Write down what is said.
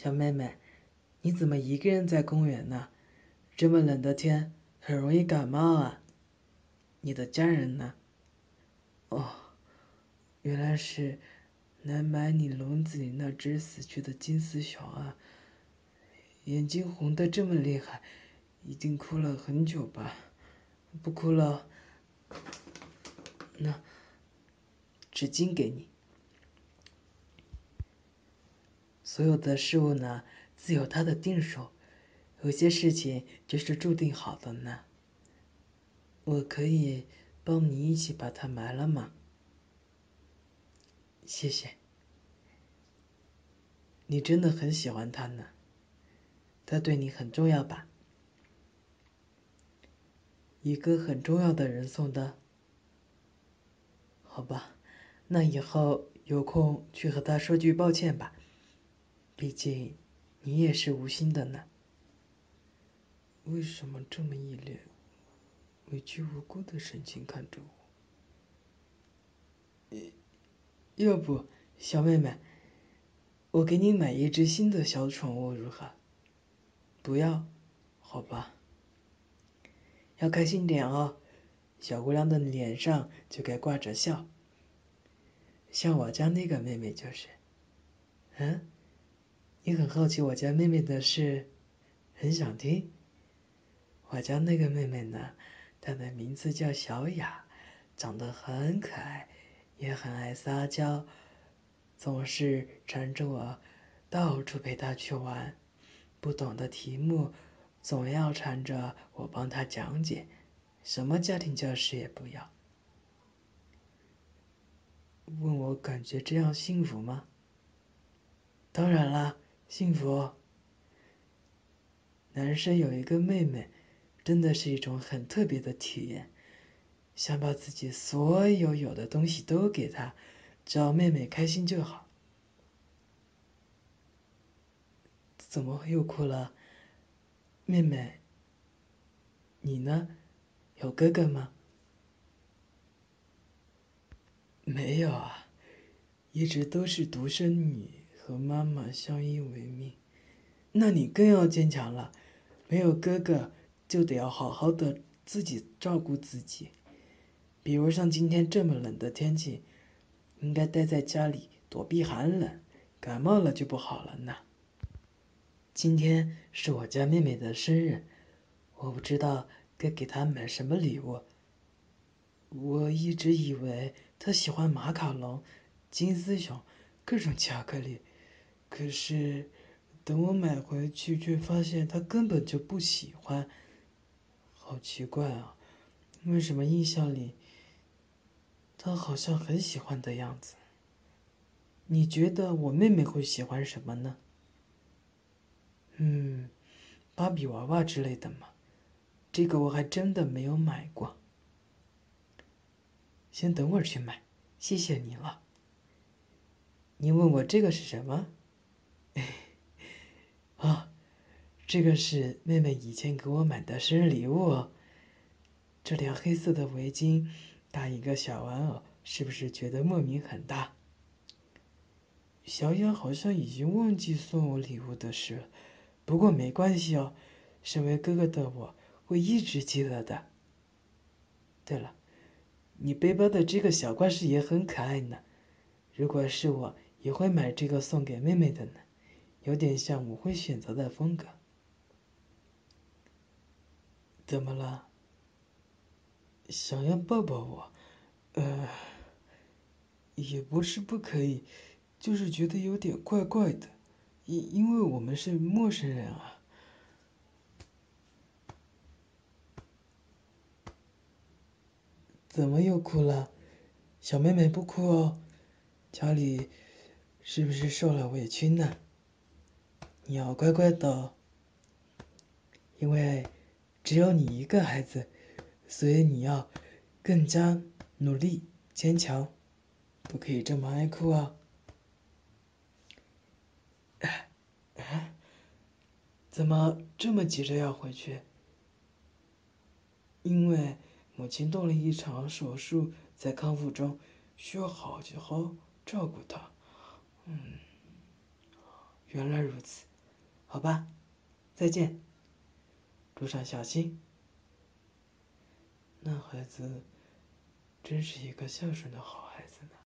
小妹妹，你怎么一个人在公园呢？这么冷的天，很容易感冒啊。你的家人呢？哦，原来是来买你笼子里那只死去的金丝熊啊。眼睛红的这么厉害，一定哭了很久吧？不哭了，那纸巾给你。所有的事物呢，自有它的定数，有些事情就是注定好的呢。我可以帮你一起把它埋了吗？谢谢。你真的很喜欢它呢。它对你很重要吧？一个很重要的人送的。好吧，那以后有空去和他说句抱歉吧。毕竟，你也是无心的呢。为什么这么一脸委屈无辜的神情看着我？要不，小妹妹，我给你买一只新的小宠物如何？不要，好吧。要开心点哦，小姑娘的脸上就该挂着笑。像我家那个妹妹就是。嗯？你很好奇我家妹妹的事，很想听。我家那个妹妹呢，她的名字叫小雅，长得很可爱，也很爱撒娇，总是缠着我，到处陪她去玩。不懂的题目，总要缠着我帮她讲解。什么家庭教师也不要。问我感觉这样幸福吗？当然啦。幸福，男生有一个妹妹，真的是一种很特别的体验。想把自己所有有的东西都给她，只要妹妹开心就好。怎么又哭了？妹妹，你呢？有哥哥吗？没有啊，一直都是独生女。和妈妈相依为命，那你更要坚强了。没有哥哥，就得要好好的自己照顾自己。比如像今天这么冷的天气，应该待在家里躲避寒冷，感冒了就不好了呢。今天是我家妹妹的生日，我不知道该给她买什么礼物。我一直以为她喜欢马卡龙、金丝熊、各种巧克力。可是，等我买回去，却发现他根本就不喜欢。好奇怪啊，为什么印象里他好像很喜欢的样子？你觉得我妹妹会喜欢什么呢？嗯，芭比娃娃之类的吗？这个我还真的没有买过。先等会儿去买，谢谢你了。你问我这个是什么？啊，这个是妹妹以前给我买的生日礼物。这条黑色的围巾搭一个小玩偶，是不是觉得莫名很大？小雅好像已经忘记送我礼物的事了，不过没关系哦，身为哥哥的我会一直记得的。对了，你背包的这个小挂饰也很可爱呢，如果是我，也会买这个送给妹妹的呢。有点像我会选择的风格。怎么了？想要抱抱我？呃，也不是不可以，就是觉得有点怪怪的，因因为我们是陌生人啊。怎么又哭了？小妹妹不哭哦，家里是不是受了委屈呢？你要乖乖的，因为只有你一个孩子，所以你要更加努力坚强，不可以这么爱哭啊！怎么这么急着要回去？因为母亲动了一场手术，在康复中，需要好好照顾她。嗯，原来如此。好吧，再见。路上小心。那孩子真是一个孝顺的好孩子呢。